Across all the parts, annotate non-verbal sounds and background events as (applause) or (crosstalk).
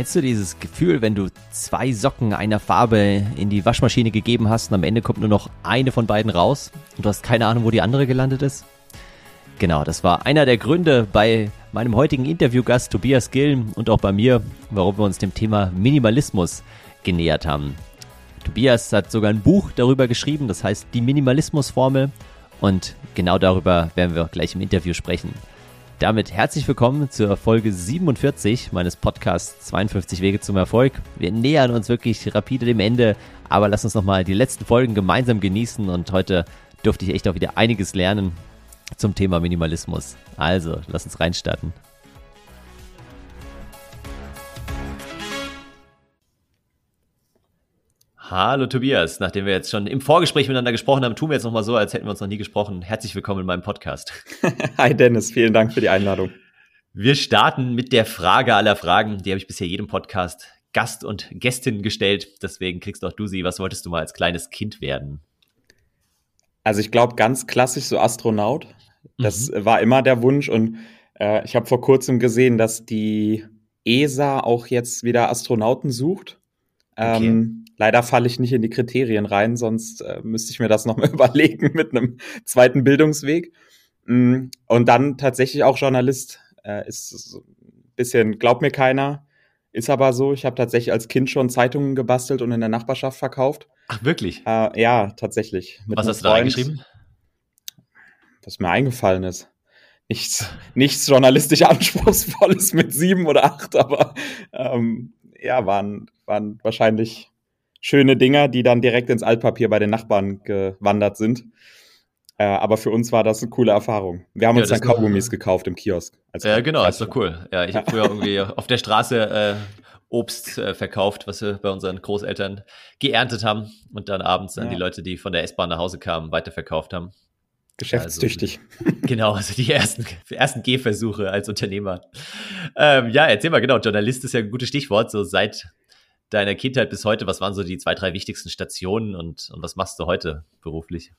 Kennst du dieses Gefühl, wenn du zwei Socken einer Farbe in die Waschmaschine gegeben hast und am Ende kommt nur noch eine von beiden raus und du hast keine Ahnung, wo die andere gelandet ist? Genau, das war einer der Gründe bei meinem heutigen Interviewgast Tobias Gilm und auch bei mir, warum wir uns dem Thema Minimalismus genähert haben. Tobias hat sogar ein Buch darüber geschrieben, das heißt die Minimalismusformel und genau darüber werden wir gleich im Interview sprechen. Damit herzlich willkommen zur Folge 47 meines Podcasts 52 Wege zum Erfolg. Wir nähern uns wirklich rapide dem Ende, aber lass uns nochmal die letzten Folgen gemeinsam genießen und heute durfte ich echt auch wieder einiges lernen zum Thema Minimalismus. Also, lass uns reinstarten. Hallo Tobias, nachdem wir jetzt schon im Vorgespräch miteinander gesprochen haben, tun wir jetzt nochmal so, als hätten wir uns noch nie gesprochen. Herzlich willkommen in meinem Podcast. (laughs) Hi Dennis, vielen Dank für die Einladung. Wir starten mit der Frage aller Fragen. Die habe ich bisher jedem Podcast Gast und Gästin gestellt. Deswegen kriegst auch du sie. Was wolltest du mal als kleines Kind werden? Also ich glaube ganz klassisch so Astronaut. Das mhm. war immer der Wunsch und äh, ich habe vor kurzem gesehen, dass die ESA auch jetzt wieder Astronauten sucht. Okay. Ähm, leider falle ich nicht in die Kriterien rein, sonst äh, müsste ich mir das nochmal (laughs) überlegen mit einem zweiten Bildungsweg. Mm, und dann tatsächlich auch Journalist. Äh, ist ein bisschen, glaubt mir keiner, ist aber so. Ich habe tatsächlich als Kind schon Zeitungen gebastelt und in der Nachbarschaft verkauft. Ach, wirklich? Äh, ja, tatsächlich. Was hast du da reingeschrieben? Was mir eingefallen ist. Nichts, nichts journalistisch (laughs) Anspruchsvolles mit sieben oder acht, aber ähm, ja, waren, waren wahrscheinlich schöne Dinger, die dann direkt ins Altpapier bei den Nachbarn gewandert sind. Äh, aber für uns war das eine coole Erfahrung. Wir haben ja, uns dann Kaugummis noch, gekauft im Kiosk. ja, genau, ist doch cool. Ja, ich habe früher irgendwie (laughs) auf der Straße äh, Obst äh, verkauft, was wir bei unseren Großeltern geerntet haben und dann abends dann ja. die Leute, die von der S-Bahn nach Hause kamen, weiterverkauft haben. Geschäftstüchtig. Also, (laughs) genau, also die ersten, ersten Gehversuche als Unternehmer. Ähm, ja, erzähl mal, genau, Journalist ist ja ein gutes Stichwort. So seit deiner Kindheit bis heute, was waren so die zwei, drei wichtigsten Stationen und, und was machst du heute beruflich?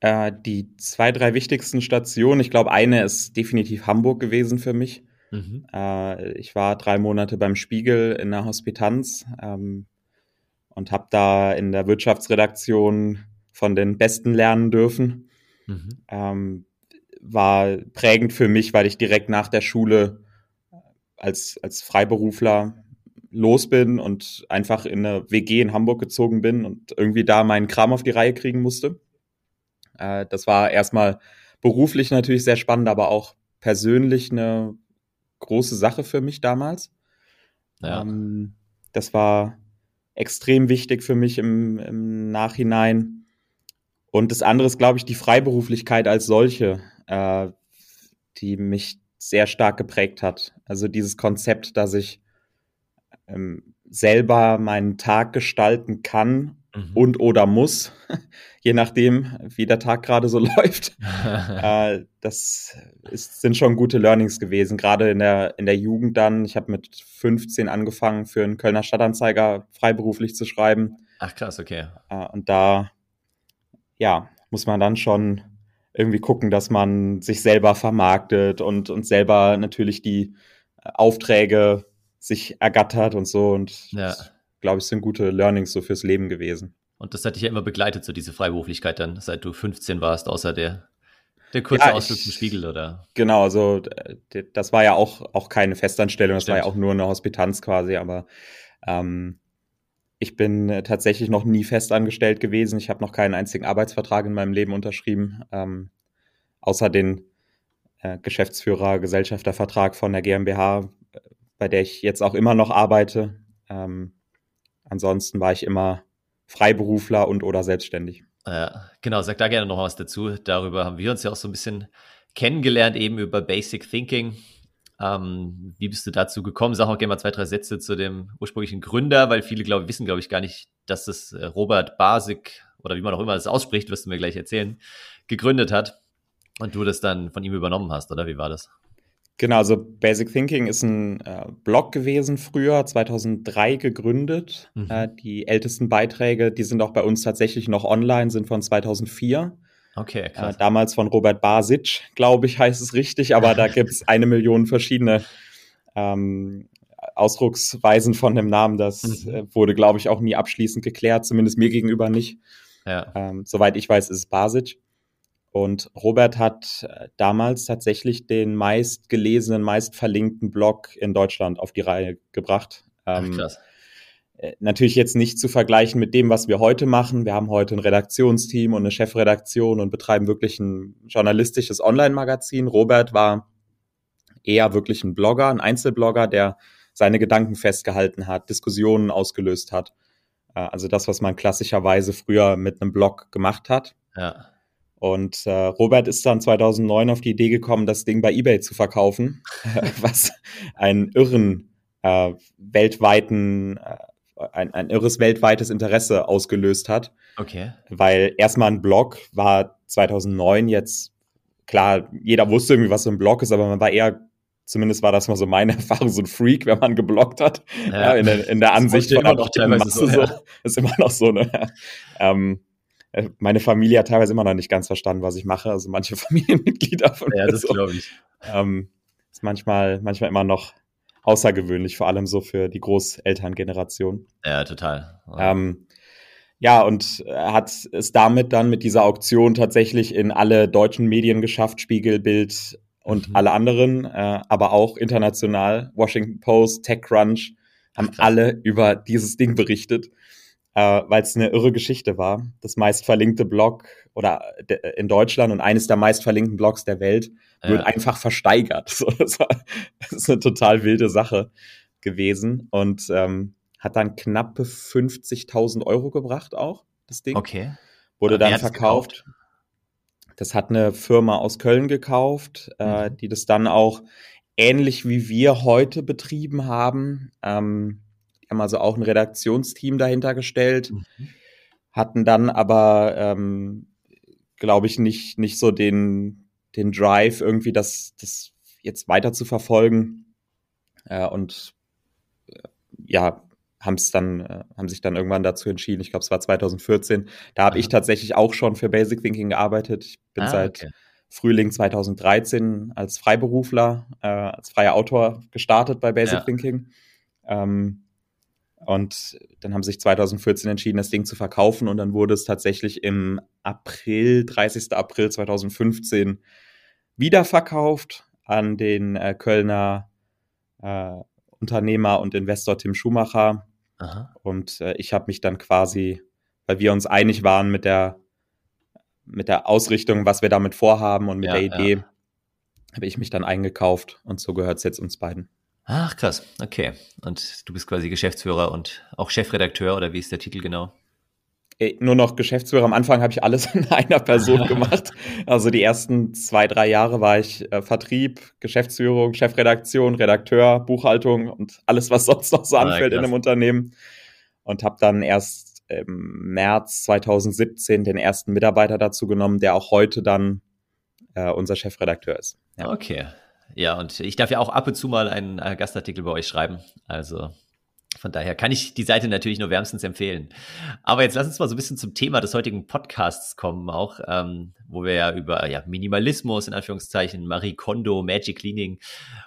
Äh, die zwei, drei wichtigsten Stationen, ich glaube, eine ist definitiv Hamburg gewesen für mich. Mhm. Äh, ich war drei Monate beim Spiegel in der Hospitanz ähm, und habe da in der Wirtschaftsredaktion von den Besten lernen dürfen. Mhm. Ähm, war prägend für mich, weil ich direkt nach der Schule als, als Freiberufler los bin und einfach in eine WG in Hamburg gezogen bin und irgendwie da meinen Kram auf die Reihe kriegen musste. Äh, das war erstmal beruflich natürlich sehr spannend, aber auch persönlich eine große Sache für mich damals. Ja. Ähm, das war extrem wichtig für mich im, im Nachhinein. Und das andere ist, glaube ich, die Freiberuflichkeit als solche, äh, die mich sehr stark geprägt hat. Also dieses Konzept, dass ich ähm, selber meinen Tag gestalten kann mhm. und oder muss, (laughs) je nachdem, wie der Tag gerade so (laughs) läuft. (laughs) äh, das ist, sind schon gute Learnings gewesen, gerade in der, in der Jugend dann. Ich habe mit 15 angefangen, für einen Kölner Stadtanzeiger freiberuflich zu schreiben. Ach krass, okay. Äh, und da ja, muss man dann schon irgendwie gucken, dass man sich selber vermarktet und, und selber natürlich die Aufträge sich ergattert und so. Und ja. glaube ich, sind gute Learnings so fürs Leben gewesen. Und das hat dich ja immer begleitet, so diese Freiberuflichkeit dann, seit du 15 warst, außer der, der kurze ja, Ausflug zum Spiegel, oder? Genau, also das war ja auch, auch keine Festanstellung, das Stimmt. war ja auch nur eine Hospitanz quasi, aber ähm, ich bin äh, tatsächlich noch nie festangestellt gewesen. Ich habe noch keinen einzigen Arbeitsvertrag in meinem Leben unterschrieben, ähm, außer den äh, Geschäftsführer, Gesellschaftervertrag von der GmbH, bei der ich jetzt auch immer noch arbeite. Ähm, ansonsten war ich immer Freiberufler und oder selbstständig. Ja, genau, sag da gerne noch was dazu. Darüber haben wir uns ja auch so ein bisschen kennengelernt, eben über Basic Thinking. Ähm, wie bist du dazu gekommen? Sag auch gerne mal zwei, drei Sätze zu dem ursprünglichen Gründer, weil viele glaub, wissen, glaube ich, gar nicht, dass das äh, Robert Basic oder wie man auch immer das ausspricht, wirst du mir gleich erzählen, gegründet hat und du das dann von ihm übernommen hast, oder wie war das? Genau, also Basic Thinking ist ein äh, Blog gewesen früher, 2003 gegründet. Mhm. Äh, die ältesten Beiträge, die sind auch bei uns tatsächlich noch online, sind von 2004. Okay, krass. Äh, damals von Robert Basic, glaube ich, heißt es richtig, aber da (laughs) gibt es eine Million verschiedene ähm, Ausdrucksweisen von dem Namen. Das mhm. Äh, wurde, glaube ich, auch nie abschließend geklärt, zumindest mir gegenüber nicht. Ja. Ähm, soweit ich weiß, ist es Basic. Und Robert hat äh, damals tatsächlich den meistgelesenen, meistverlinkten Blog in Deutschland auf die Reihe gebracht. Ähm, Ach, krass. Äh, natürlich jetzt nicht zu vergleichen mit dem, was wir heute machen. Wir haben heute ein Redaktionsteam und eine Chefredaktion und betreiben wirklich ein journalistisches Online-Magazin. Robert war eher wirklich ein Blogger, ein Einzelblogger, der seine Gedanken festgehalten hat, Diskussionen ausgelöst hat. Äh, also das, was man klassischerweise früher mit einem Blog gemacht hat. Ja. Und äh, Robert ist dann 2009 auf die Idee gekommen, das Ding bei eBay zu verkaufen, (laughs) was einen irren äh, weltweiten, äh, ein, ein irres weltweites Interesse ausgelöst hat. Okay. Weil erstmal ein Blog war 2009 jetzt, klar, jeder wusste irgendwie, was so ein Blog ist, aber man war eher Zumindest war das mal so meine (laughs) Erfahrung, so ein Freak, wenn man geblockt hat. Ja. ja in, der, in der Ansicht von der Masse. So, ja. (laughs) Ist immer noch so, ne? Ähm, äh, meine Familie hat teilweise immer noch nicht ganz verstanden, was ich mache. Also manche (laughs) Familienmitglieder von ja, mir. Ja, das so. glaube ich. Ähm, ist manchmal, manchmal immer noch außergewöhnlich, vor allem so für die Großelterngeneration. Ja, total. Ähm, ja, und hat es damit dann mit dieser Auktion tatsächlich in alle deutschen Medien geschafft, Spiegel, Bild und mhm. alle anderen, äh, aber auch international, Washington Post, TechCrunch, haben Ach, alle über dieses Ding berichtet äh, weil es eine irre Geschichte war. Das meistverlinkte Blog oder in Deutschland und eines der meistverlinkten Blogs der Welt wird ja. einfach versteigert. (laughs) So, das, war, das, ist eine total wilde Sache gewesen und ähm, hat dann knappe 50.000 Euro gebracht auch, das Ding. Okay. Wurde dann verkauft. Das hat eine Firma aus Köln gekauft, äh, mhm. äh, die das dann auch ähnlich wie wir heute betrieben haben. Ähm, haben also auch ein Redaktionsteam dahinter gestellt, mhm. hatten dann aber, ähm, glaube ich, nicht, nicht so den, den Drive, irgendwie das, das jetzt weiter zu verfolgen. Äh, und äh, ja, haben es dann, äh, haben sich dann irgendwann dazu entschieden. Ich glaube, es war 2014. Da habe ich tatsächlich auch schon für Basic Thinking gearbeitet. Ich bin ah, seit okay. Frühling 2013 als Freiberufler, äh, als freier Autor gestartet bei Basic ja. Thinking. Ähm, und dann haben sie sich 2014 entschieden, das Ding zu verkaufen. Und dann wurde es tatsächlich im April, 30. April 2015 wiederverkauft an den äh, Kölner äh, Unternehmer und Investor Tim Schumacher. Aha. Und äh, ich habe mich dann quasi, weil wir uns einig waren mit der, mit der Ausrichtung, was wir damit vorhaben und mit ja, der Idee, ja. habe ich mich dann eingekauft. Und so gehört es jetzt uns beiden. Ach, krass. Okay. Und du bist quasi Geschäftsführer und auch Chefredakteur oder wie ist der Titel genau? Nur noch Geschäftsführer. Am Anfang habe ich alles (laughs) in einer Person (laughs) gemacht. Also die ersten zwei, drei Jahre war ich äh, Vertrieb, Geschäftsführung, Chefredaktion, Redakteur, Buchhaltung und alles, was sonst noch so ah, anfällt ah, in einem Unternehmen. Und habe dann erst im März 2017 den ersten Mitarbeiter dazu genommen, der auch heute dann äh, unser Chefredakteur ist. Ja. Okay, ja, und ich darf ja auch ab und zu mal einen äh, Gastartikel bei euch schreiben. Also von daher kann ich die Seite natürlich nur wärmstens empfehlen. Aber jetzt lass uns mal so ein bisschen zum Thema des heutigen Podcasts kommen, auch, ähm, wo wir ja über ja, Minimalismus in Anführungszeichen, Marie Kondo, Magic Cleaning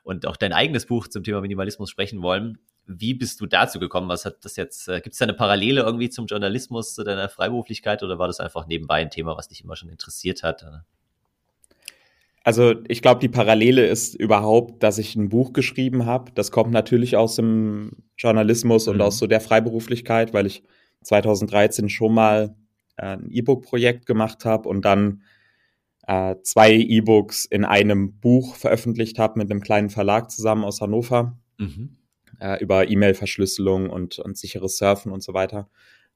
und auch dein eigenes Buch zum Thema Minimalismus sprechen wollen. Wie bist du dazu gekommen? Was hat das jetzt, äh, gibt es da eine Parallele irgendwie zum Journalismus, zu deiner Freiberuflichkeit oder war das einfach nebenbei ein Thema, was dich immer schon interessiert hat? Also ich glaube, die Parallele ist überhaupt, dass ich ein Buch geschrieben habe. Das kommt natürlich aus dem Journalismus mhm. und aus so der Freiberuflichkeit, weil ich 2013 schon mal äh, ein E-Book-Projekt gemacht habe und dann äh, zwei E-Books in einem Buch veröffentlicht habe mit einem kleinen Verlag zusammen aus Hannover mhm. äh, über E-Mail-Verschlüsselung und, und sicheres Surfen und so weiter.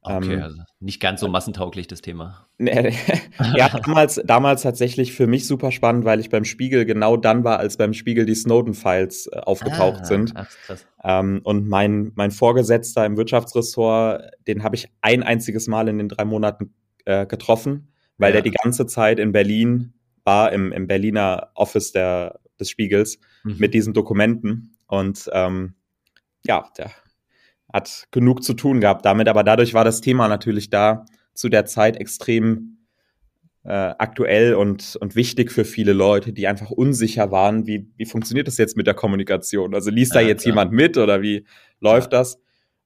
Okay, ähm, also nicht ganz so massentauglich das Thema. (laughs) ja, damals, damals tatsächlich für mich super spannend, weil ich beim Spiegel genau dann war, als beim Spiegel die Snowden-Files äh, aufgetaucht ah, sind. Ach, krass. Ähm, und mein, mein Vorgesetzter im Wirtschaftsressort, den habe ich ein einziges Mal in den drei Monaten äh, getroffen, weil ja. der die ganze Zeit in Berlin war, im, im Berliner Office der, des Spiegels, mhm. mit diesen Dokumenten. Und ähm, ja, der hat genug zu tun gehabt damit, aber dadurch war das Thema natürlich da zu der Zeit extrem äh, aktuell und, und wichtig für viele Leute, die einfach unsicher waren, wie, wie funktioniert das jetzt mit der Kommunikation? Also liest ja, da jetzt klar. jemand mit oder wie läuft ja. das?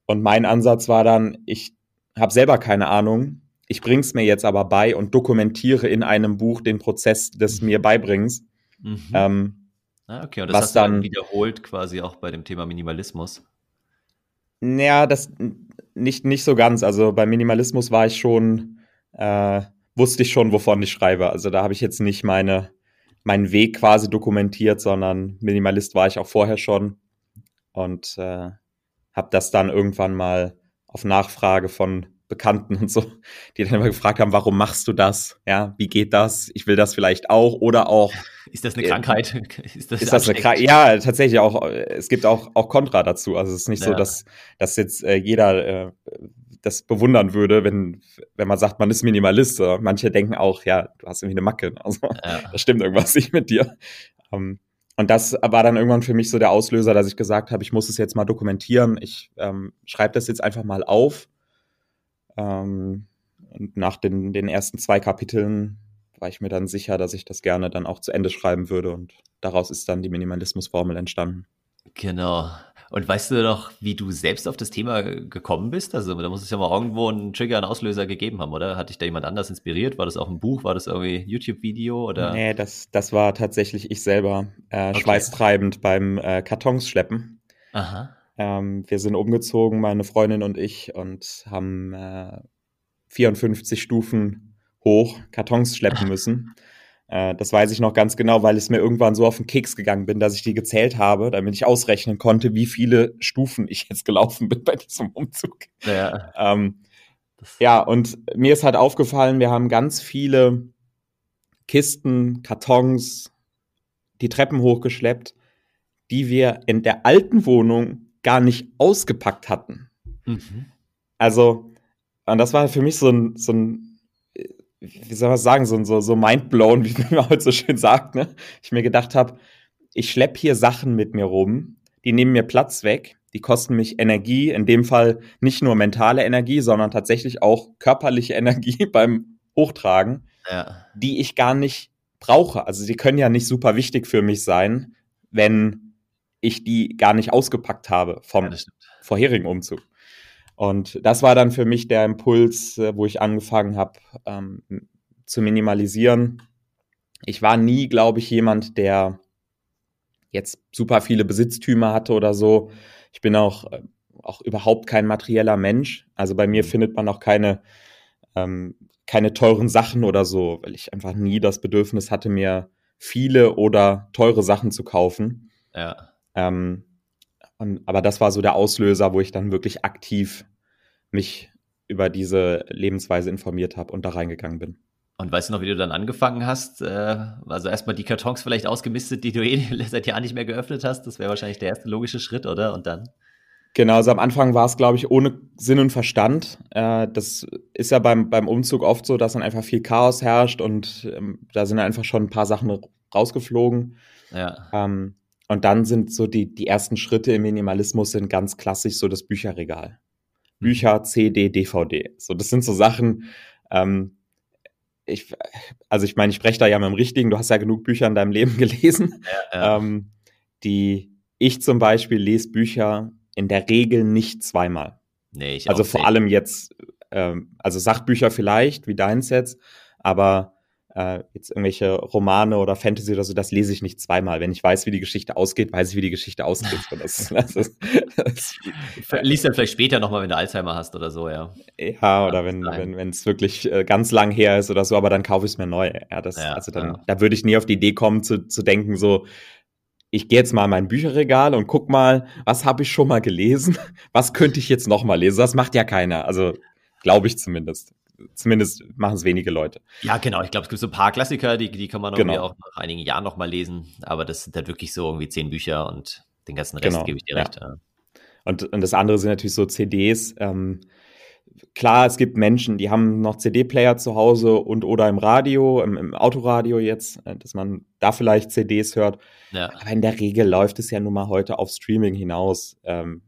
Und mein Ansatz war dann, ich habe selber keine Ahnung, ich bring's mir jetzt aber bei und dokumentiere in einem Buch den Prozess des mhm. mir Beibringens. Mhm. Ähm, ah, okay, und das was hast du dann wiederholt quasi auch bei dem Thema Minimalismus. Naja, das nicht, nicht so ganz. Also bei Minimalismus war ich schon, äh, wusste ich schon, wovon ich schreibe. Also da habe ich jetzt nicht meine, meinen Weg quasi dokumentiert, sondern Minimalist war ich auch vorher schon und äh, habe das dann irgendwann mal auf Nachfrage von Bekannten und so, die dann immer gefragt haben, warum machst du das? Ja, wie geht das? Ich will das vielleicht auch oder auch. Ist das eine Krankheit? (laughs) ist das, ist das eine Krankheit? Ja, tatsächlich auch. Es gibt auch, auch Kontra dazu. Also es ist nicht ja. so, dass, dass jetzt äh, jeder äh, das bewundern würde, wenn, wenn man sagt, man ist Minimalist. Manche denken auch, ja, du hast irgendwie eine Macke. (laughs) Also ja. da stimmt irgendwas nicht mit dir. Ähm, und das war dann irgendwann für mich so der Auslöser, dass ich gesagt habe, ich muss es jetzt mal dokumentieren. Ich ähm, schreibe das jetzt einfach mal auf ähm, und nach den, den ersten zwei Kapiteln war ich mir dann sicher, dass ich das gerne dann auch zu Ende schreiben würde. Und daraus ist dann die Minimalismusformel entstanden. Genau. Und weißt du noch, wie du selbst auf das Thema gekommen bist? Also da muss es ja mal irgendwo einen Trigger, einen Auslöser gegeben haben, oder? Hat dich da jemand anders inspiriert? War das auch ein Buch? War das irgendwie YouTube-Video? oder? Nee, das, das war tatsächlich ich selber, äh, okay. schweißtreibend beim äh, Kartons schleppen. Aha. Ähm, wir sind umgezogen, meine Freundin und ich, und haben äh, 54 Stufen hoch Kartons schleppen müssen. Äh, das weiß ich noch ganz genau, weil es mir irgendwann so auf den Keks gegangen bin, dass ich die gezählt habe, damit ich ausrechnen konnte, wie viele Stufen ich jetzt gelaufen bin bei diesem Umzug. Ja. Ähm, ja, und mir ist halt aufgefallen, wir haben ganz viele Kisten, Kartons, die Treppen hochgeschleppt, die wir in der alten Wohnung gar nicht ausgepackt hatten. Mhm. Also, und das war für mich so ein, so ein wie soll man sagen, so, so, so mindblown, (laughs) wie man heute so schön sagt, ne? Ich mir gedacht habe, ich schlepp hier Sachen mit mir rum, die nehmen mir Platz weg, die kosten mich Energie, in dem Fall nicht nur mentale Energie, sondern tatsächlich auch körperliche (laughs) Energie beim Hochtragen, ja. die ich gar nicht brauche. Also die können ja nicht super wichtig für mich sein, wenn ich die gar nicht ausgepackt habe vom ja, vorherigen Umzug. Und das war dann für mich der Impuls, äh, wo ich angefangen habe ähm, zu minimalisieren. Ich war nie, glaube ich, jemand, der jetzt super viele Besitztümer hatte oder so. Ich bin auch, äh, auch überhaupt kein materieller Mensch. Also bei mir mhm. findet man auch keine, ähm, keine teuren Sachen oder so, weil ich einfach nie das Bedürfnis hatte, mir viele oder teure Sachen zu kaufen. Ja. Ähm, aber das war so der Auslöser, wo ich dann wirklich aktiv mich über diese Lebensweise informiert habe und da reingegangen bin. Und weißt du noch, wie du dann angefangen hast? Äh, also erstmal die Kartons vielleicht ausgemistet, die du eh (laughs) seit Jahren nicht mehr geöffnet hast. Das wäre wahrscheinlich der erste logische Schritt, oder? Und dann? Genau, also am Anfang war es, glaube ich, ohne Sinn und Verstand. Äh, das ist ja beim, beim Umzug oft so, dass dann einfach viel Chaos herrscht und ähm, da sind einfach schon ein paar Sachen rausgeflogen. Ja. Ähm, und dann sind so die, die ersten Schritte im Minimalismus sind ganz klassisch so das Bücherregal. Mhm. Bücher, CD, DVD. So, das sind so Sachen, ähm, ich, also ich meine, ich spreche da ja mit dem Richtigen, du hast ja genug Bücher in deinem Leben (laughs) gelesen. Ja, ja. Ähm, die, ich zum Beispiel lese Bücher in der Regel nicht zweimal. Nee, ich Also vor nicht. allem jetzt, ähm, also Sachbücher vielleicht, wie deins jetzt, aber äh, jetzt irgendwelche Romane oder Fantasy oder so, das lese ich nicht zweimal. Wenn ich weiß, wie die Geschichte ausgeht, weiß ich, wie die Geschichte ausgeht. das, (laughs) das ist, das, Lies dann vielleicht später nochmal, wenn du Alzheimer hast oder so, ja. Ja, oder wenn wenn wenn es wirklich äh, ganz lang her ist oder so, aber dann kaufe ich es mir neu. Ja, das, ja, also dann, ja. da würde ich nie auf die Idee kommen zu, zu denken, so, ich gehe jetzt mal in mein Bücherregal und guck mal, was habe ich schon mal gelesen? Was könnte ich jetzt noch mal lesen? Das macht ja keiner. Also glaube ich zumindest zumindest machen es wenige Leute. Ja, genau. Ich glaube, es gibt so ein paar Klassiker, die, die kann man genau. auch nach einigen Jahren noch mal lesen. Aber das sind halt wirklich so irgendwie zehn Bücher und den ganzen Rest genau. gebe ich dir recht. Ja. Und, und das andere sind natürlich so CDs. Ähm, klar, es gibt Menschen, die haben noch CD-Player zu Hause und oder im Radio, im, im, Autoradio jetzt, äh, dass man da vielleicht CDs hört. Ja. Aber in der Regel läuft es ja nun mal heute auf Streaming hinaus. Ähm,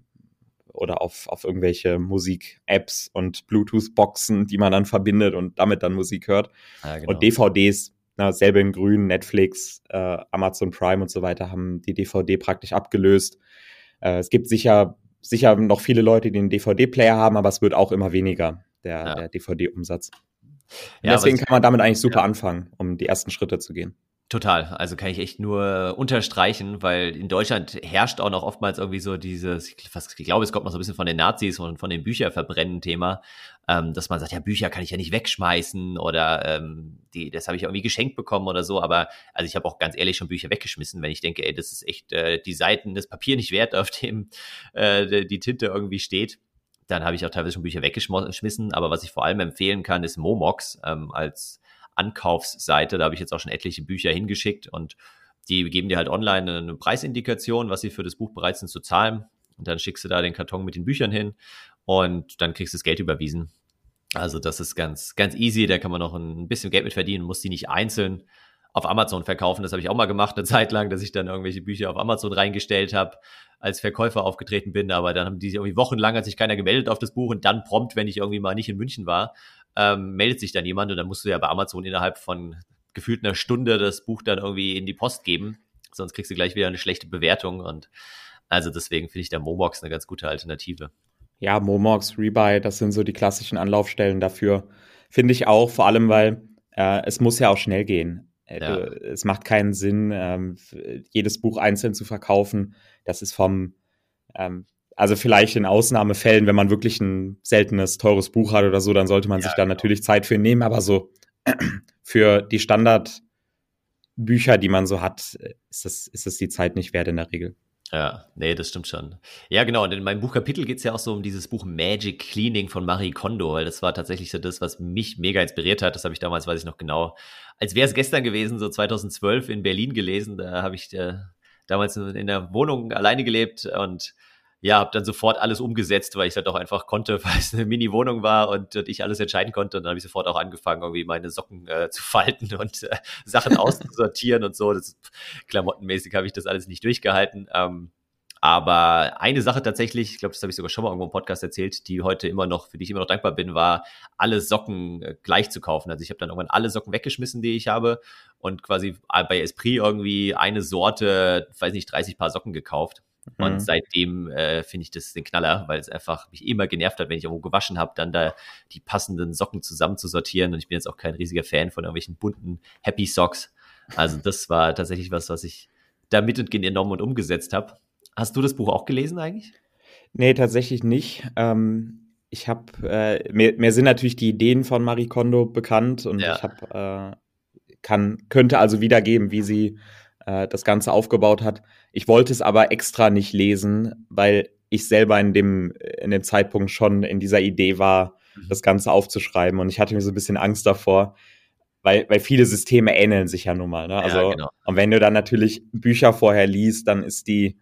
oder auf, auf irgendwelche Musik-Apps und Bluetooth-Boxen, die man dann verbindet und damit dann Musik hört. Ja, genau. Und DVDs, na, selbe in grün, Netflix, äh, Amazon Prime und so weiter haben die DVD praktisch abgelöst. Äh, es gibt sicher, sicher noch viele Leute, die einen DVD-Player haben, aber es wird auch immer weniger, der, ja. der DVD-Umsatz. Ja, deswegen kann man damit eigentlich super ja. anfangen, um die ersten Schritte zu gehen. Total. Also kann ich echt nur unterstreichen, weil in Deutschland herrscht auch noch oftmals irgendwie so dieses, ich glaube, es kommt noch so ein bisschen von den Nazis und von dem Bücherverbrennen-Thema, ähm, dass man sagt, ja, Bücher kann ich ja nicht wegschmeißen oder ähm, die, das habe ich irgendwie geschenkt bekommen oder so. Aber also ich habe auch ganz ehrlich schon Bücher weggeschmissen, wenn ich denke, ey, das ist echt äh, die Seiten, das Papier nicht wert, auf dem äh, die Tinte irgendwie steht dann habe ich auch teilweise schon Bücher weggeschmissen. Aber was ich vor allem empfehlen kann, ist Momox ähm, als Ankaufsseite. Da habe ich jetzt auch schon etliche Bücher hingeschickt und die geben dir halt online eine Preisindikation, was sie für das Buch bereit sind zu zahlen. Und dann schickst du da den Karton mit den Büchern hin und dann kriegst du das Geld überwiesen. Also das ist ganz, ganz easy. Da kann man noch ein bisschen Geld mit verdienen, muss die nicht einzeln auf Amazon verkaufen. Das habe ich auch mal gemacht, eine (laughs) Zeit lang, dass ich dann irgendwelche Bücher auf Amazon reingestellt habe, als Verkäufer aufgetreten bin. Aber dann haben die sich irgendwie wochenlang, hat sich keiner gemeldet auf das Buch und dann prompt, wenn ich irgendwie mal nicht in München war, ähm, meldet sich dann jemand und dann musst du ja bei Amazon innerhalb von gefühlt einer Stunde das Buch dann irgendwie in die Post geben. Sonst kriegst du gleich wieder eine schlechte Bewertung und also deswegen finde ich der Momox eine ganz gute Alternative. Ja, Momox, Rebuy, das sind so die klassischen Anlaufstellen dafür. Finde ich auch, vor allem, weil äh, es muss ja auch schnell gehen. Äh, ja. Es macht keinen Sinn, ähm, jedes Buch einzeln zu verkaufen. Das ist vom ähm, also vielleicht in Ausnahmefällen, wenn man wirklich ein seltenes, teures Buch hat oder so, dann sollte man ja, sich da genau. natürlich Zeit für nehmen. Aber so (clears throat) für die Standardbücher, die man so hat, ist das, ist das die Zeit nicht wert in der Regel. Ja, nee, das stimmt schon. Ja, genau. Und in meinem Buchkapitel geht es ja auch so um dieses Buch Magic Cleaning von Marie Kondo, weil das war tatsächlich so das, was mich mega inspiriert hat. Das habe ich damals, weiß ich noch genau, als wäre es gestern gewesen, so 2012 in Berlin gelesen. Da habe ich äh, damals in der Wohnung alleine gelebt und ja, habe dann sofort alles umgesetzt, weil ich das auch einfach konnte, (laughs) weil es eine Mini-Wohnung war und, und, ich alles entscheiden konnte. Und dann habe ich sofort auch angefangen, irgendwie meine Socken äh, zu falten (laughs) und äh, Sachen (laughs) auszusortieren und so. Das, klamottenmäßig habe ich das alles nicht durchgehalten. Ähm, aber eine Sache tatsächlich, ich glaube, das habe ich sogar schon mal irgendwo im Podcast erzählt, die heute immer noch, für die ich immer noch dankbar bin, war, alle Socken äh, gleich zu kaufen. Also ich habe dann irgendwann alle Socken weggeschmissen, die ich habe und quasi bei Esprit irgendwie eine Sorte, weiß nicht, 30 Paar Socken gekauft und mhm. seitdem äh, finde ich das den Knaller, weil es einfach mich immer genervt hat, wenn ich irgendwo gewaschen habe, dann da die passenden Socken zusammen zu sortieren. Und ich bin jetzt auch kein riesiger Fan von irgendwelchen bunten Happy Socks. Also das war tatsächlich was, was ich da mit und genommen und umgesetzt habe. Hast du das Buch auch gelesen eigentlich? Nee, tatsächlich nicht. Ähm, ich habe, äh, mir, mir sind natürlich die Ideen von Marie Kondo bekannt und ja. ich habe, äh, kann, könnte also wiedergeben, wie sie äh, das Ganze aufgebaut hat. Ich wollte es aber extra nicht lesen, weil ich selber in dem, in dem Zeitpunkt schon in dieser Idee war, mhm. das Ganze aufzuschreiben. Und ich hatte mir so ein bisschen Angst davor, weil, weil viele Systeme ähneln sich ja nun mal. Ne? Also, ja, genau. Und wenn du dann natürlich Bücher vorher liest, dann ist die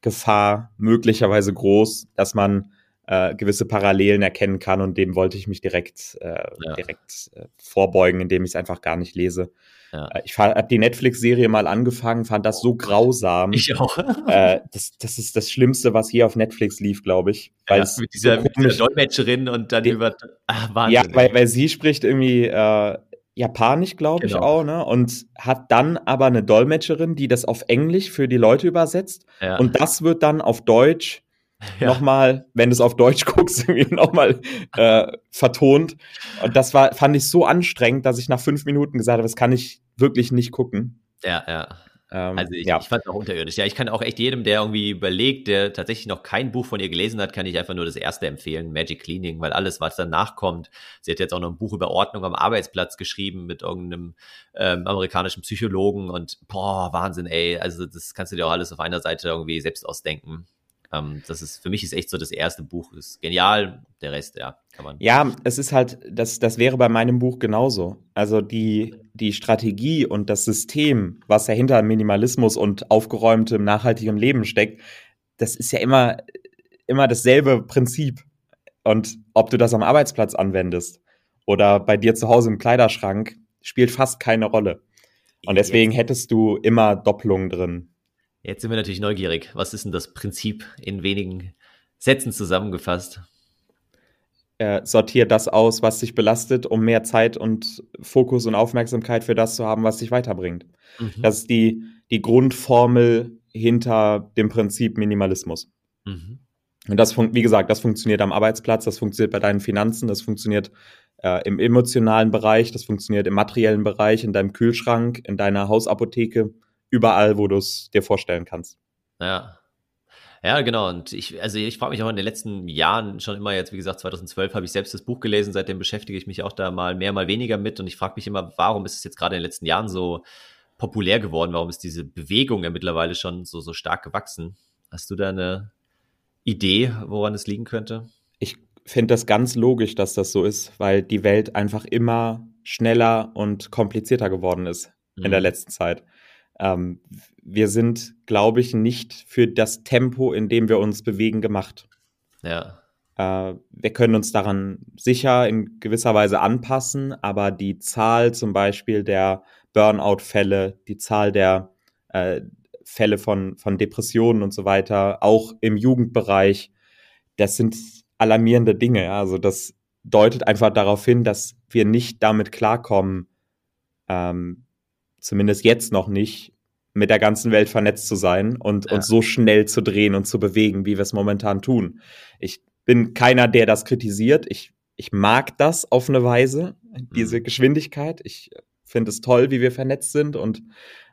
Gefahr möglicherweise groß, dass man äh, gewisse Parallelen erkennen kann und dem wollte ich mich direkt, äh, ja. direkt äh, vorbeugen, indem ich es einfach gar nicht lese. Ja. Äh, ich habe die Netflix-Serie mal angefangen, fand das so grausam. Ich auch. (laughs) äh, das, das ist das Schlimmste, was hier auf Netflix lief, glaube ich. Weil ja, mit, dieser, so mit dieser Dolmetscherin und dann die, über. Ach, Wahnsinn, ja, weil, weil sie spricht irgendwie äh, Japanisch, glaube genau. ich auch, ne? Und hat dann aber eine Dolmetscherin, die das auf Englisch für die Leute übersetzt. Ja. Und das wird dann auf Deutsch (laughs) ja. nochmal, wenn du es auf Deutsch (laughs) guckst, irgendwie nochmal äh, vertont. Und das war, fand ich so anstrengend, dass ich nach fünf Minuten gesagt habe, das kann ich wirklich nicht gucken. Ja, ja. Ähm, also ich, ja. ich fand es auch unterirdisch. Ja, ich kann auch echt jedem, der irgendwie überlegt, der tatsächlich noch kein Buch von ihr gelesen hat, kann ich einfach nur das erste empfehlen, Magic Cleaning, weil alles, was danach kommt, sie hat jetzt auch noch ein Buch über Ordnung am Arbeitsplatz geschrieben mit irgendeinem ähm, amerikanischen Psychologen und boah, Wahnsinn, ey. Also das kannst du dir auch alles auf einer Seite irgendwie selbst ausdenken. Ähm, das ist, für mich ist echt so das erste Buch, ist genial. Der Rest, ja, kann man. Ja, es ist halt, das, das wäre bei meinem Buch genauso. Also die, die Strategie und das System, was ja hinter Minimalismus und aufgeräumtem, nachhaltigem Leben steckt, das ist ja immer, immer dasselbe Prinzip. Und ob du das am Arbeitsplatz anwendest oder bei dir zu Hause im Kleiderschrank, spielt fast keine Rolle. Und deswegen hättest du immer Doppelungen drin. Jetzt sind wir natürlich neugierig. Was ist denn das Prinzip in wenigen Sätzen zusammengefasst? Äh, sortier das aus, was dich belastet, um mehr Zeit und Fokus und Aufmerksamkeit für das zu haben, was dich weiterbringt. Mhm. Das ist die, die Grundformel hinter dem Prinzip Minimalismus. Mhm. Und das, wie gesagt, das funktioniert am Arbeitsplatz, das funktioniert bei deinen Finanzen, das funktioniert äh, im emotionalen Bereich, das funktioniert im materiellen Bereich, in deinem Kühlschrank, in deiner Hausapotheke, überall, wo du es dir vorstellen kannst. Ja. Ja, genau. Und ich, also ich frage mich auch in den letzten Jahren schon immer jetzt, wie gesagt, 2012 habe ich selbst das Buch gelesen, seitdem beschäftige ich mich auch da mal mehr, mal weniger mit. Und ich frage mich immer, warum ist es jetzt gerade in den letzten Jahren so populär geworden? Warum ist diese Bewegung ja mittlerweile schon so, so stark gewachsen? Hast du da eine Idee, woran es liegen könnte? Ich finde das ganz logisch, dass das so ist, weil die Welt einfach immer schneller und komplizierter geworden ist mhm. in der mhm. letzten Zeit. Ähm, wir sind, glaube ich, nicht für das Tempo, in dem wir uns bewegen, gemacht. Ja. Äh, wir können uns daran sicher in gewisser Weise anpassen, aber die Zahl zum Beispiel der Burnout-Fälle, die Zahl der äh, Fälle von, von Depressionen und so weiter, auch im Jugendbereich, das sind alarmierende Dinge. Also das deutet einfach darauf hin, dass wir nicht damit klarkommen, ähm, zumindest jetzt noch nicht, mit der ganzen Welt vernetzt zu sein und ja. uns so schnell zu drehen und zu bewegen, wie wir es momentan tun. Ich bin keiner, der das kritisiert. Ich, ich mag das auf eine Weise, diese mhm. Geschwindigkeit. Ich finde es toll, wie wir vernetzt sind und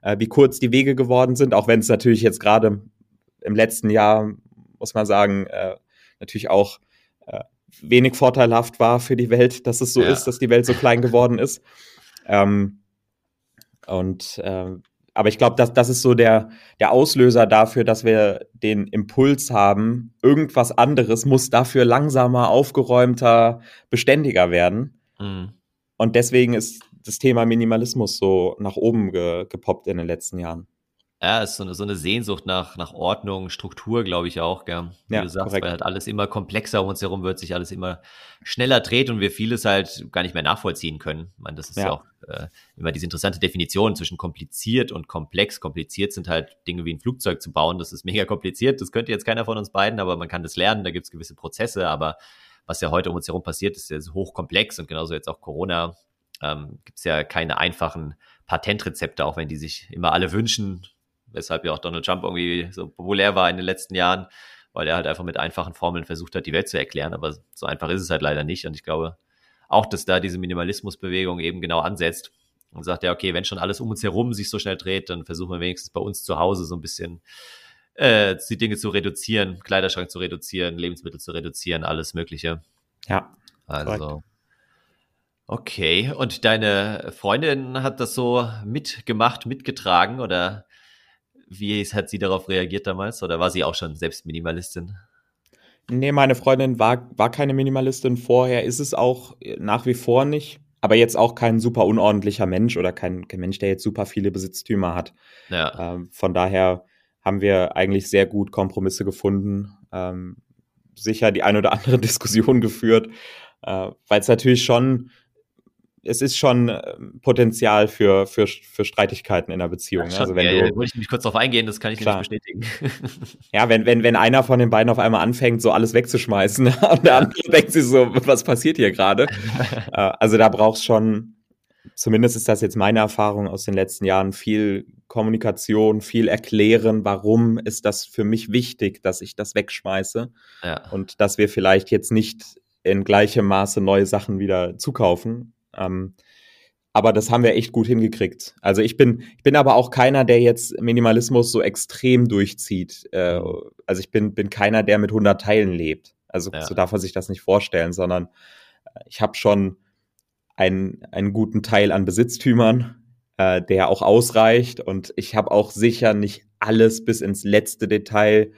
äh, wie kurz die Wege geworden sind, auch wenn es natürlich jetzt gerade im letzten Jahr, muss man sagen, äh, natürlich auch äh, wenig vorteilhaft war für die Welt, dass es so ja. ist, dass die Welt so klein geworden ist. Ähm, und äh, aber ich glaube, das, das ist so der, der Auslöser dafür, dass wir den Impuls haben, irgendwas anderes muss dafür langsamer, aufgeräumter, beständiger werden. Mhm. Und deswegen ist das Thema Minimalismus so nach oben ge, gepoppt in den letzten Jahren. Ja, es ist so eine, so eine Sehnsucht nach, nach Ordnung, Struktur, glaube ich auch, gell? Wie ja, du sagst, korrekt. weil halt alles immer komplexer um uns herum wird, sich alles immer schneller dreht und wir vieles halt gar nicht mehr nachvollziehen können. Ich meine, das ist ja, ja auch äh, immer diese interessante Definition zwischen kompliziert und komplex. Kompliziert sind halt Dinge wie ein Flugzeug zu bauen, das ist (laughs) mega kompliziert, das könnte jetzt keiner von uns beiden, aber man kann das lernen, da gibt es gewisse Prozesse, aber was ja heute um uns herum passiert, ist ja hochkomplex und genauso jetzt auch Corona. Ähm, gibt es ja keine einfachen Patentrezepte, auch wenn die sich immer alle wünschen, weshalb ja auch Donald Trump irgendwie so populär war in den letzten Jahren, weil er halt einfach mit einfachen Formeln versucht hat, die Welt zu erklären. Aber so einfach ist es halt leider nicht. Und ich glaube auch, dass da diese Minimalismusbewegung eben genau ansetzt und sagt, ja, okay, wenn schon alles um uns herum sich so schnell dreht, dann versuchen wir wenigstens bei uns zu Hause so ein bisschen äh, die Dinge zu reduzieren, Kleiderschrank zu reduzieren, Lebensmittel zu reduzieren, alles Mögliche. Ja. Also. Okay, und deine Freundin hat das so mitgemacht, mitgetragen oder wie hat sie darauf reagiert damals? Oder war sie auch schon selbst Minimalistin? Nee, meine Freundin war, war keine Minimalistin vorher, ist es auch nach wie vor nicht. Aber jetzt auch kein super unordentlicher Mensch oder kein, kein Mensch, der jetzt super viele Besitztümer hat. Ja. Ähm, von daher haben wir eigentlich sehr gut Kompromisse gefunden. Ähm, sicher die ein oder andere (laughs) Diskussion geführt, äh, weil es natürlich schon es ist schon ähm, Potenzial für, für, für Streitigkeiten in einer Beziehung. Ja, schon, also wenn ja, du, wollte ich mich kurz darauf eingehen, das kann ich klar. nicht bestätigen. (laughs) ja, wenn, wenn, wenn einer von den beiden auf einmal anfängt, so alles wegzuschmeißen (laughs) und der andere denkt sich so, was passiert hier gerade? (laughs) Äh, also da brauchst schon, zumindest ist das jetzt meine Erfahrung aus den letzten Jahren, viel Kommunikation, viel erklären, warum ist das für mich wichtig, dass ich das wegschmeiße ja. und dass wir vielleicht jetzt nicht in gleichem Maße neue Sachen wieder zukaufen, ähm, aber das haben wir echt gut hingekriegt. Also ich bin, ich bin aber auch keiner, der jetzt Minimalismus so extrem durchzieht. Äh, also ich bin, bin keiner, der mit 100 Teilen lebt. Also ja. so darf man sich das nicht vorstellen, sondern äh, ich habe schon einen, einen guten Teil an Besitztümern, äh, der auch ausreicht. Und ich habe auch sicher nicht alles bis ins letzte Detail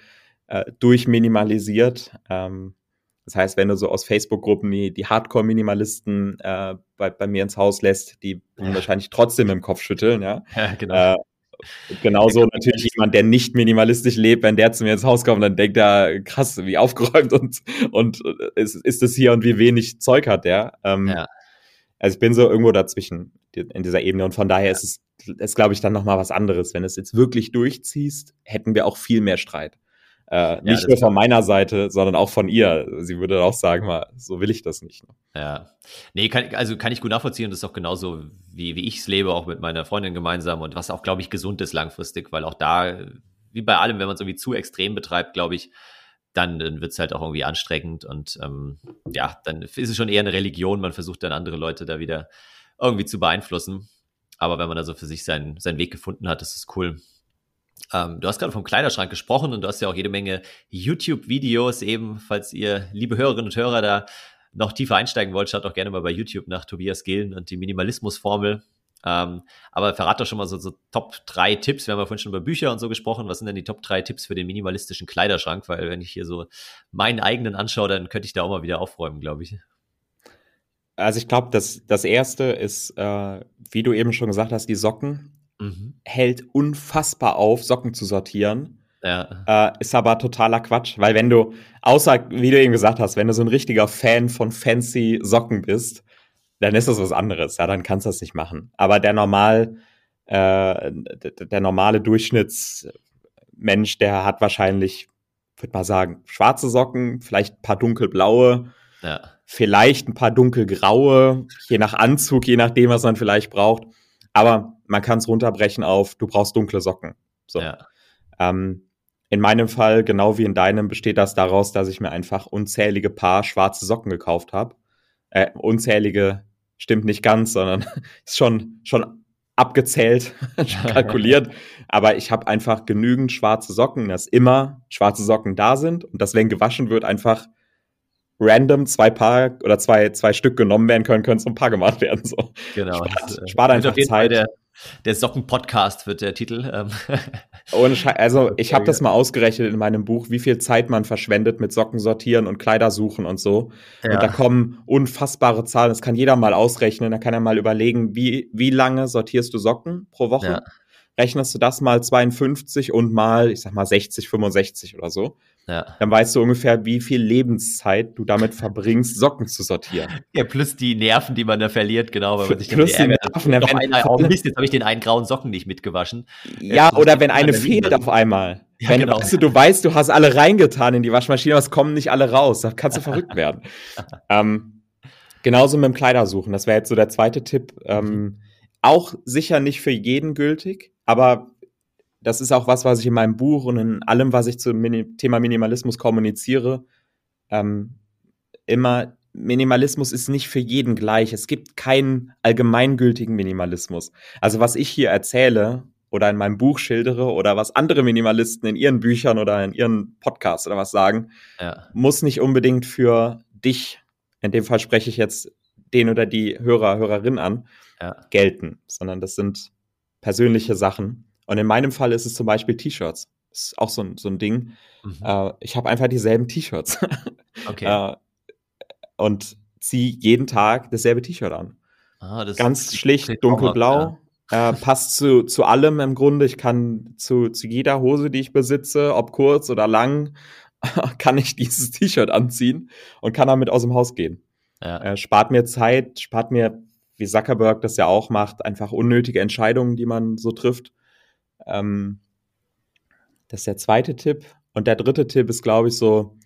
äh, durchminimalisiert. Ähm, das heißt, wenn du so aus Facebook-Gruppen die, die Hardcore-Minimalisten äh, bei, bei mir ins Haus lässt, die ja. wahrscheinlich trotzdem im Kopf schütteln, ja. ja genau. Äh, genauso ja, natürlich jemand, der nicht minimalistisch lebt, wenn der zu mir ins Haus kommt, dann denkt er, krass, wie aufgeräumt und, und ist, ist das hier und wie wenig Zeug hat der. Ähm, ja. Also ich bin so irgendwo dazwischen in dieser Ebene und von daher ist es, ist, glaube ich, dann nochmal was anderes. Wenn du es jetzt wirklich durchziehst, hätten wir auch viel mehr Streit. Äh, nicht ja, nur von meiner Seite, sondern auch von ihr. Sie würde auch sagen, mal, so will ich das nicht. Ne? Ja. Nee, kann, also kann ich gut nachvollziehen. Das ist auch genauso, wie, wie ich es lebe, auch mit meiner Freundin gemeinsam und was auch, glaube ich, gesund ist langfristig, weil auch da, wie bei allem, wenn man es irgendwie zu extrem betreibt, glaube ich, dann, dann wird es halt auch irgendwie anstrengend und ähm, ja, dann ist es schon eher eine Religion. Man versucht dann andere Leute da wieder irgendwie zu beeinflussen. Aber wenn man da so für sich seinen, seinen Weg gefunden hat, ist es cool. Ähm, du hast gerade vom Kleiderschrank gesprochen und du hast ja auch jede Menge YouTube-Videos eben, falls ihr, liebe Hörerinnen und Hörer, da noch tiefer einsteigen wollt, schaut doch gerne mal bei YouTube nach Tobias Gillen und die Minimalismus-Formel. Ähm, aber verrat doch schon mal so, so Top 3 Tipps. Wir haben ja vorhin schon über Bücher und so gesprochen. Was sind denn die Top 3 Tipps für den minimalistischen Kleiderschrank? Weil wenn ich hier so meinen eigenen anschaue, dann könnte ich da auch mal wieder aufräumen, glaube ich. Also ich glaube, das, das erste ist, äh, wie du eben schon gesagt hast, die Socken mhm. hält unfassbar auf, Socken zu sortieren. Ja. Äh, ist aber totaler Quatsch, weil wenn du, außer, wie du eben gesagt hast, wenn du so ein richtiger Fan von fancy Socken bist, dann ist das was anderes. Ja, dann kannst du das nicht machen. Aber der normal, äh, der normale Durchschnittsmensch, der hat wahrscheinlich, würde mal sagen, schwarze Socken, vielleicht ein paar dunkelblaue, ja. vielleicht ein paar dunkelgraue, je nach Anzug, je nachdem, was man vielleicht braucht. Aber man kann es runterbrechen auf, du brauchst dunkle Socken. So. Ja. Ähm, in meinem Fall, genau wie in deinem, besteht das daraus, dass ich mir einfach unzählige Paar schwarze Socken gekauft habe. Äh, unzählige stimmt nicht ganz, sondern (laughs) ist schon, schon abgezählt, (laughs) schon (laughs) kalkuliert. Aber ich habe einfach genügend schwarze Socken, dass immer schwarze Socken da sind und dass, wenn gewaschen wird, einfach random zwei Paar oder zwei, zwei Stück genommen werden können, können zum Paar gemacht werden. So. Genau. Spart, das, äh, spart einfach Zeit. Der, der Socken-Podcast wird der Titel. Ähm. also (laughs) ich habe das mal ausgerechnet in meinem Buch, wie viel Zeit man verschwendet mit Socken sortieren und Kleider suchen und so. Ja. Und da kommen unfassbare Zahlen. Das kann jeder mal ausrechnen. Da kann er mal überlegen, wie, wie lange sortierst du Socken pro Woche? Ja. Rechnest du das mal 52 und mal, ich sag mal 60, 65 oder so. Ja. Dann weißt du ungefähr, wie viel Lebenszeit du damit verbringst, Socken zu sortieren. Ja, plus die Nerven, die man da verliert, genau, weil man sich plus die Nerven, wenn, einer, oh Mist, jetzt habe ich den einen grauen Socken nicht mitgewaschen. Ja, jetzt oder wenn eine fehlt auf einmal. (laughs) Ja, wenn genau. weißt du, du weißt, du hast alle reingetan in die Waschmaschine, aber es kommen nicht alle raus. Da kannst du verrückt (laughs) werden. ähm, genauso mit dem Kleidersuchen. Das wäre jetzt so der zweite Tipp. Ähm, mhm. auch sicher nicht für jeden gültig, aber das ist auch was, was ich in meinem Buch und in allem, was ich zum Mini Thema Minimalismus kommuniziere, ähm, immer Minimalismus ist nicht für jeden gleich. Es gibt keinen allgemeingültigen Minimalismus. Also was ich hier erzähle oder in meinem Buch schildere oder was andere Minimalisten in ihren Büchern oder in ihren Podcasts oder was sagen, ja. muss nicht unbedingt für dich, in dem Fall spreche ich jetzt den oder die Hörer, Hörerin an, ja. gelten, sondern das sind persönliche Sachen. Und in meinem Fall ist es zum Beispiel T-Shirts. Ist auch so ein, so ein Ding. Mhm. Äh, ich habe einfach dieselben T-Shirts. (laughs) Okay. äh, und ziehe jeden Tag dasselbe T-Shirt an. Ah, das Ganz schlicht, dunkelblau. Ja. Äh, passt zu, zu allem im Grunde. Ich kann zu, zu jeder Hose, die ich besitze, ob kurz oder lang, (laughs) kann ich dieses T-Shirt anziehen und kann damit aus dem Haus gehen. Ja. Äh, spart mir Zeit, spart mir, wie Zuckerberg das ja auch macht, einfach unnötige Entscheidungen, die man so trifft. Ähm, das ist der zweite Tipp. Und der dritte Tipp ist, glaube ich, so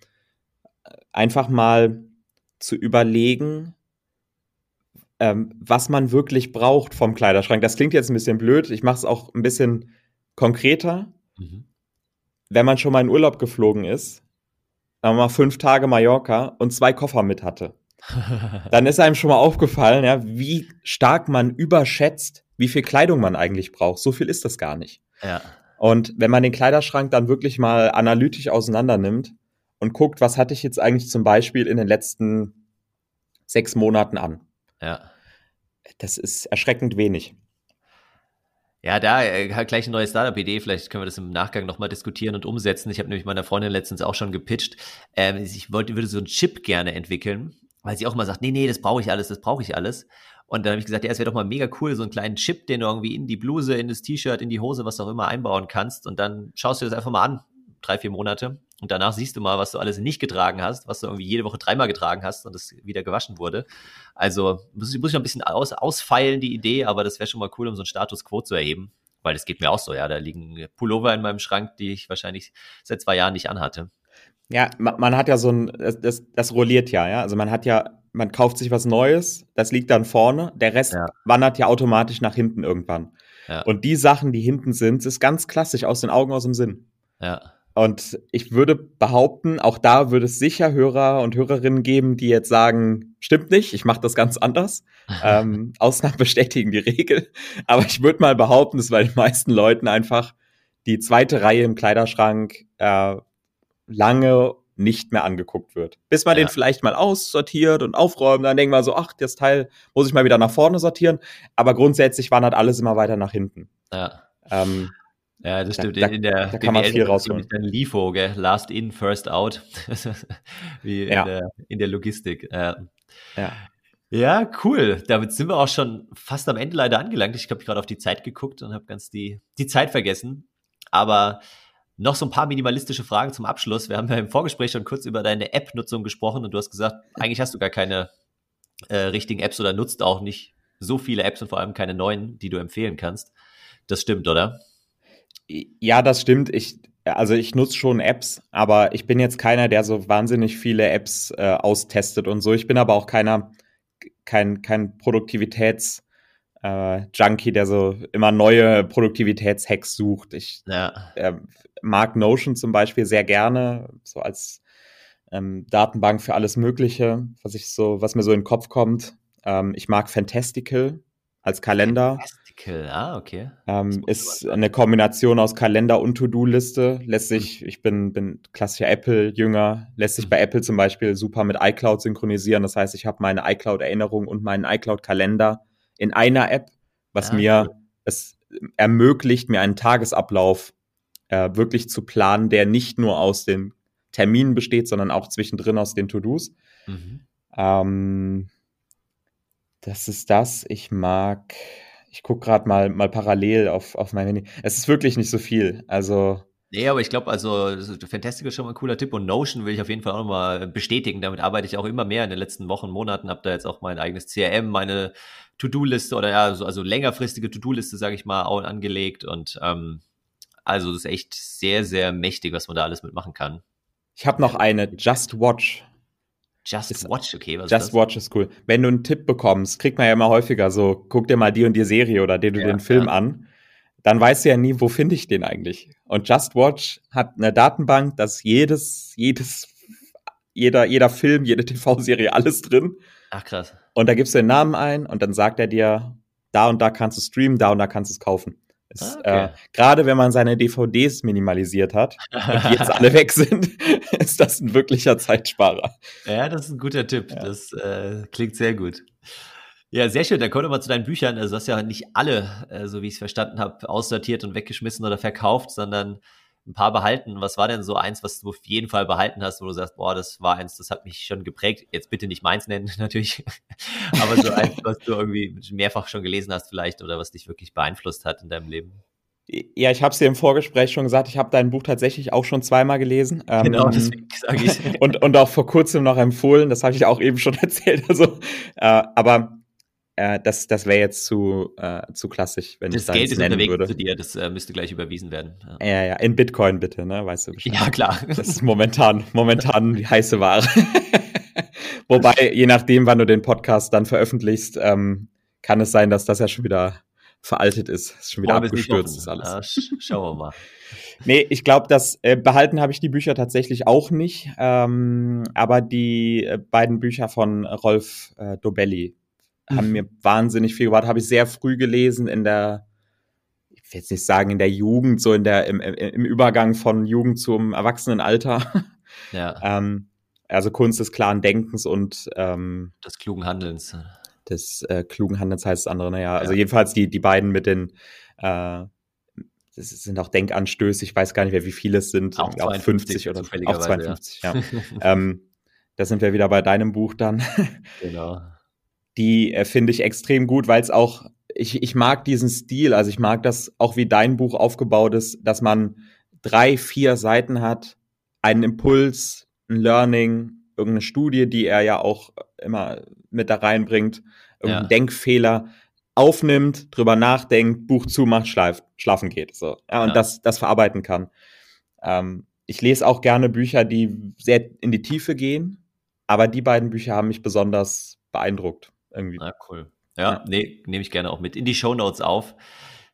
einfach mal zu überlegen, ähm, was man wirklich braucht vom Kleiderschrank. Das klingt jetzt ein bisschen blöd. Ich mache es auch ein bisschen konkreter. Mhm. Wenn man schon mal in Urlaub geflogen ist, dann mal fünf Tage Mallorca und zwei Koffer mit hatte, (laughs) dann ist einem schon mal aufgefallen, ja, wie stark man überschätzt, wie viel Kleidung man eigentlich braucht. So viel ist das gar nicht. Ja. Und wenn man den Kleiderschrank dann wirklich mal analytisch auseinander nimmt und guckt, was hatte ich jetzt eigentlich zum Beispiel in den letzten sechs Monaten an? Ja. Das ist erschreckend wenig. Ja, da äh, gleich eine neue Startup-Idee. Vielleicht können wir das im Nachgang nochmal diskutieren und umsetzen. Ich habe nämlich meiner Freundin letztens auch schon gepitcht. Ähm, ich wollte, würde so einen Chip gerne entwickeln, weil sie auch mal sagt, nee, nee, das brauche ich alles, das brauche ich alles. Und dann habe ich gesagt, ja, es wäre doch mal mega cool, so einen kleinen Chip, den du irgendwie in die Bluse, in das T-Shirt, in die Hose, was auch immer einbauen kannst. Und dann schaust du das einfach mal an, drei, vier Monate. Und danach siehst du mal, was du alles nicht getragen hast, was du irgendwie jede Woche dreimal getragen hast und das wieder gewaschen wurde. Also muss, ich noch ein bisschen aus, ausfeilen, die Idee, aber das wäre schon mal cool, um so einen Status quo zu erheben. weil das geht mir auch so, ja. Da liegen Pullover in meinem Schrank, die ich wahrscheinlich seit zwei Jahren nicht anhatte. Ja, man, hat ja so ein, das, das, das rolliert ja, ja. Also man hat ja, man kauft sich was Neues, das liegt dann vorne, der Rest ja. wandert ja automatisch nach hinten irgendwann. Ja. Und die Sachen, die hinten sind, ist ganz klassisch aus den Augen, aus dem Sinn. Ja. Und ich würde behaupten, auch da würde es sicher Hörer und Hörerinnen geben, die jetzt sagen, stimmt nicht, ich mache das ganz anders. (laughs) ähm, Ausnahmen bestätigen die Regel. Aber ich würde mal behaupten, dass bei den meisten Leuten einfach die zweite Reihe im Kleiderschrank äh, lange nicht mehr angeguckt wird. Bis man ja. den vielleicht mal aussortiert und aufräumt, dann denkt man so, ach, das Teil muss ich mal wieder nach vorne sortieren. Aber grundsätzlich wandert alles immer weiter nach hinten. Ja. Ähm, ja, das stimmt. Da, in der da kann man viel rausholen. Dann LIFO, gell? Last in, first out. (laughs) Wie ja. in, der, in der Logistik. Ja. ja. Ja, cool. Damit sind wir auch schon fast am Ende leider angelangt. Ich habe gerade auf die Zeit geguckt und habe ganz die, die Zeit vergessen. Aber noch so ein paar minimalistische Fragen zum Abschluss. Wir haben ja im Vorgespräch schon kurz über deine App-Nutzung gesprochen und du hast gesagt, eigentlich hast du gar keine äh, richtigen Apps oder nutzt auch nicht so viele Apps und vor allem keine neuen, die du empfehlen kannst. Das stimmt, oder? Ja, das stimmt. Ich, also ich nutze schon Apps, aber ich bin jetzt keiner, der so wahnsinnig viele Apps äh, austestet und so. Ich bin aber auch keiner, kein, kein Produktivitäts- äh, Junkie, der so immer neue Produktivitätshacks sucht. Ich ja. äh, mag Notion zum Beispiel sehr gerne, so als ähm, Datenbank für alles Mögliche, was ich so, was mir so in den Kopf kommt. Ähm, ich mag Fantastical als Kalender. Fantastical, ah, okay. Ähm, ist eine Kombination aus Kalender und To-Do-Liste. Lässt sich, ich bin, bin klassischer Apple-Jünger, lässt sich mhm. bei Apple zum Beispiel super mit iCloud synchronisieren. Das heißt, ich habe meine iCloud-Erinnerung und meinen iCloud-Kalender in einer App, was ja, mir cool. es ermöglicht, mir einen Tagesablauf äh, wirklich zu planen, der nicht nur aus den Terminen besteht, sondern auch zwischendrin aus den To-Dos. Mhm. Ähm, das ist das. Ich mag, ich gucke gerade mal, mal parallel auf, auf mein Handy. Es ist wirklich nicht so viel. Also. Nee, aber ich glaube, also Fantastic ist schon mal ein cooler Tipp und Notion will ich auf jeden Fall auch nochmal bestätigen. Damit arbeite ich auch immer mehr in den letzten Wochen, Monaten. Habe da jetzt auch mein eigenes CRM, meine To-Do-Liste oder ja, so, also längerfristige To-Do-Liste, sage ich mal, auch angelegt. Und ähm, also das ist echt sehr, sehr mächtig, was man da alles mitmachen kann. Ich habe noch eine Just Watch. Just ist, Watch, okay. Was Just ist Watch ist cool. Wenn du einen Tipp bekommst, kriegt man ja immer häufiger so, guck dir mal die und die Serie oder dir du ja, den Film ja. an. Dann weißt du ja nie, wo finde ich den eigentlich. Und Just Watch hat eine Datenbank, dass jedes, jedes, jeder, jeder Film, jede (laughs) TV-Serie, alles drin. Ach krass. Und da gibst du den Namen ein und dann sagt er dir, da und da kannst du streamen, da und da kannst du es kaufen. Ah, okay. äh, Gerade wenn man seine DVDs minimalisiert hat und jetzt alle (laughs) weg sind, (laughs) ist das ein wirklicher Zeitsparer. Ja, das ist ein guter Tipp. Ja. Das äh, klingt sehr gut. Ja, sehr schön. Dann kommen wir mal zu deinen Büchern. Also, du hast ja nicht alle, äh, so wie ich es verstanden habe, aussortiert und weggeschmissen oder verkauft, sondern ein paar behalten. Was war denn so eins, was du auf jeden Fall behalten hast, wo du sagst, boah, das war eins, das hat mich schon geprägt. Jetzt bitte nicht meins nennen, (laughs) natürlich. (laughs) Aber so eins, was du irgendwie mehrfach schon gelesen hast vielleicht oder was dich wirklich beeinflusst hat in deinem Leben. Ja, ich habe es dir im Vorgespräch schon gesagt, ich habe dein Buch tatsächlich auch schon zweimal gelesen. Ähm, genau, deswegen sage ich. (laughs) und, und auch vor kurzem noch empfohlen, das habe ich auch eben schon erzählt. Also, äh, aber äh, das, das wäre jetzt zu, äh, zu klassisch, wenn das ich das Geld ist unterwegs würde. zu dir, das äh, müsste gleich überwiesen werden. Ja. ja, ja, in Bitcoin bitte, ne, weißt du Bescheid. Ja, klar. Das ist momentan, momentan die heiße Ware. (laughs) Wobei, je nachdem, wann du den Podcast dann veröffentlichst, ähm, kann es sein, dass das ja schon wieder veraltet ist, ist schon wieder oh, abgestürzt ist alles. Ja, schauen wir mal. (laughs) nee, ich glaube, das äh, behalten habe ich die Bücher tatsächlich auch nicht, ähm, aber die äh, beiden Bücher von Rolf äh, Dobelli, haben mir wahnsinnig viel gebracht. Habe ich sehr früh gelesen in der, ich will jetzt nicht sagen in der Jugend, so in der im, im Übergang von Jugend zum Erwachsenenalter. (laughs) Ja. ähm, also Kunst des klaren Denkens und ähm, des klugen Handelns. Des äh, klugen Handelns heißt das andere, naja. Also jedenfalls die, die beiden mit den äh, das sind auch Denkanstöße, ich weiß gar nicht mehr, wie viele es sind, auch, auch 50 oder auch 52, ja. ja. (laughs) ähm, da sind wir wieder bei deinem Buch dann. Genau die äh, finde ich extrem gut, weil es auch, ich, ich mag diesen Stil, also ich mag das auch, wie dein Buch aufgebaut ist, dass man drei, vier Seiten hat, einen Impuls, ein Learning, irgendeine Studie, die er ja auch immer mit da reinbringt, irgendein ja. Denkfehler. aufnimmt, drüber nachdenkt, Buch zumacht, schlaf, schlafen geht. So. Ja, und ja. Das, das verarbeiten kann. Ähm, ich lese auch gerne Bücher, die sehr in die Tiefe gehen, aber die beiden Bücher haben mich besonders beeindruckt. Irgendwie. Na, cool. Ja, ja. nee, nehme ich gerne auch mit in die Show Notes auf.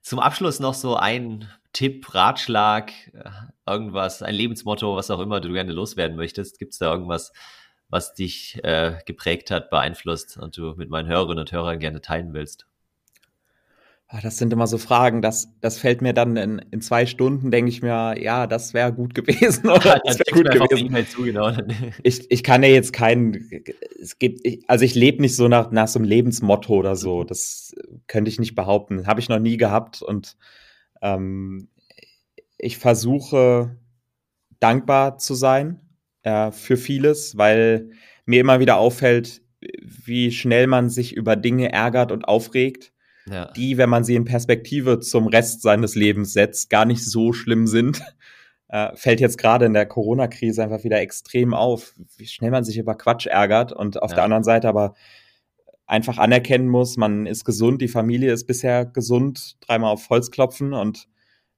Zum Abschluss noch so ein Tipp, Ratschlag, äh, irgendwas, ein Lebensmotto, was auch immer du gerne loswerden möchtest. Gibt es da irgendwas, was dich äh, geprägt hat, beeinflusst und du mit meinen Hörerinnen und Hörern gerne teilen willst? Ach, das sind immer so Fragen, das, das fällt mir dann in, in zwei Stunden, denke ich mir, ja, das wäre gut (laughs) gewesen. Oder das wäre gut gewesen. Zu, genau. ich, ich kann ja jetzt keinen, es gibt, ich, also ich lebe nicht so nach, nach so einem Lebensmotto oder so. Das könnte ich nicht behaupten. Habe ich noch nie gehabt. Und ähm, ich versuche dankbar zu sein äh, für vieles, weil mir immer wieder auffällt, wie schnell man sich über Dinge ärgert und aufregt ja. die, wenn man sie in Perspektive zum Rest seines Lebens setzt, gar nicht so schlimm sind. (laughs) Äh, fällt jetzt gerade in der Corona-Krise einfach wieder extrem auf, wie schnell man sich über Quatsch ärgert und auf ja. der anderen Seite aber einfach anerkennen muss, man ist gesund, die Familie ist bisher gesund, dreimal auf Holz klopfen und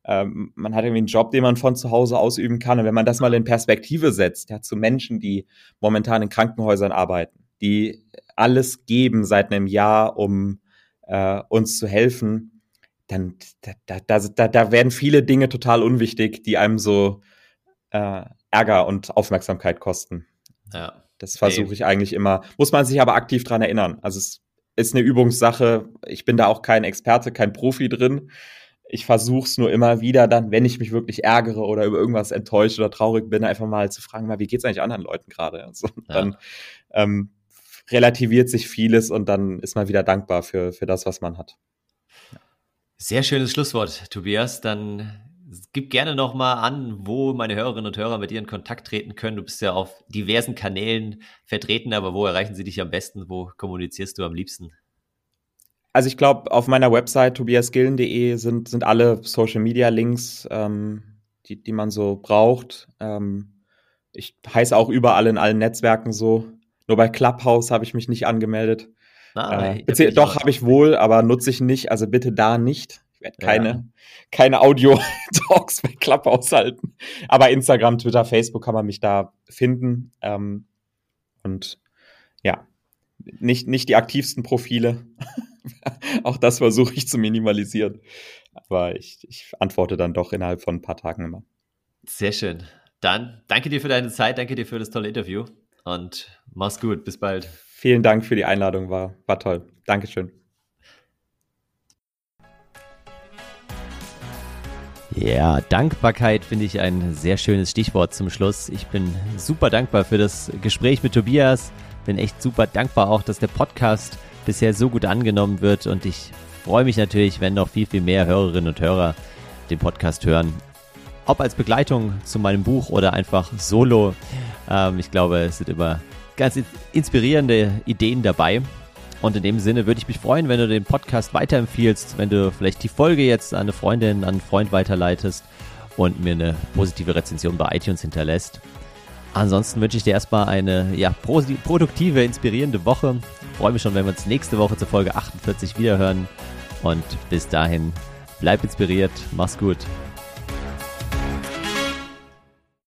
ähm, man hat irgendwie einen Job, den man von zu Hause ausüben kann. Und wenn man das mal in Perspektive setzt, ja, zu Menschen, die momentan in Krankenhäusern arbeiten, die alles geben seit einem Jahr, um äh, uns zu helfen, dann da, da, da, da werden viele Dinge total unwichtig, die einem so äh, Ärger und Aufmerksamkeit kosten. Ja. Das versuche ich eigentlich immer. Muss man sich aber aktiv dran erinnern. Also es ist eine Übungssache. Ich bin da auch kein Experte, kein Profi drin. Ich versuche es nur immer wieder dann, wenn ich mich wirklich ärgere oder über irgendwas enttäuscht oder traurig bin, einfach mal zu fragen, mal, wie geht's eigentlich anderen Leuten gerade? Also, ja. Dann ähm, relativiert sich vieles und dann ist man wieder dankbar für, für das, was man hat. Sehr schönes Schlusswort, Tobias. Dann gib gerne nochmal an, wo meine Hörerinnen und Hörer mit dir in Kontakt treten können. Du bist ja auf diversen Kanälen vertreten, aber wo erreichen sie dich am besten? Wo kommunizierst du am liebsten? Also ich glaube, auf meiner Website tobiasgillen.de sind, sind alle Social Media Links, ähm, die, die man so braucht. Ähm, ich heiße auch überall in allen Netzwerken so. Nur bei Clubhouse habe ich mich nicht angemeldet. Ah, äh, doch, habe ich wohl, aber nutze ich nicht. Also bitte da nicht. Ich werde keine, ja. keine Audio-Talks (laughs) bei Clubhouse halten. Aber Instagram, Twitter, Facebook kann man mich da finden. Ähm, und ja, nicht, nicht die aktivsten Profile. (laughs) Auch das versuche ich zu minimalisieren. Aber ich, ich antworte dann doch innerhalb von ein paar Tagen immer. Sehr schön. Dann danke dir für deine Zeit, danke dir für das tolle Interview und mach's gut. Bis bald. Vielen Dank für die Einladung, war, war toll. Dankeschön. Ja, Dankbarkeit finde ich ein sehr schönes Stichwort zum Schluss. Ich bin super dankbar für das Gespräch mit Tobias. Bin echt super dankbar auch, dass der Podcast bisher so gut angenommen wird und ich freue mich natürlich, wenn noch viel, viel mehr Hörerinnen und Hörer den Podcast hören. Ob als Begleitung zu meinem Buch oder einfach solo. Ähm, ich glaube, es sind immer ganz inspirierende Ideen dabei. Und in dem Sinne würde ich mich freuen, wenn du den Podcast weiterempfiehlst, wenn du vielleicht die Folge jetzt an eine Freundin, an einen Freund weiterleitest und mir eine positive Rezension bei iTunes hinterlässt. Ansonsten wünsche ich dir erstmal eine ja, produktive, inspirierende Woche. Ich freue mich schon, wenn wir uns nächste Woche zur Folge 48 wiederhören. Und bis dahin, bleib inspiriert, mach's gut.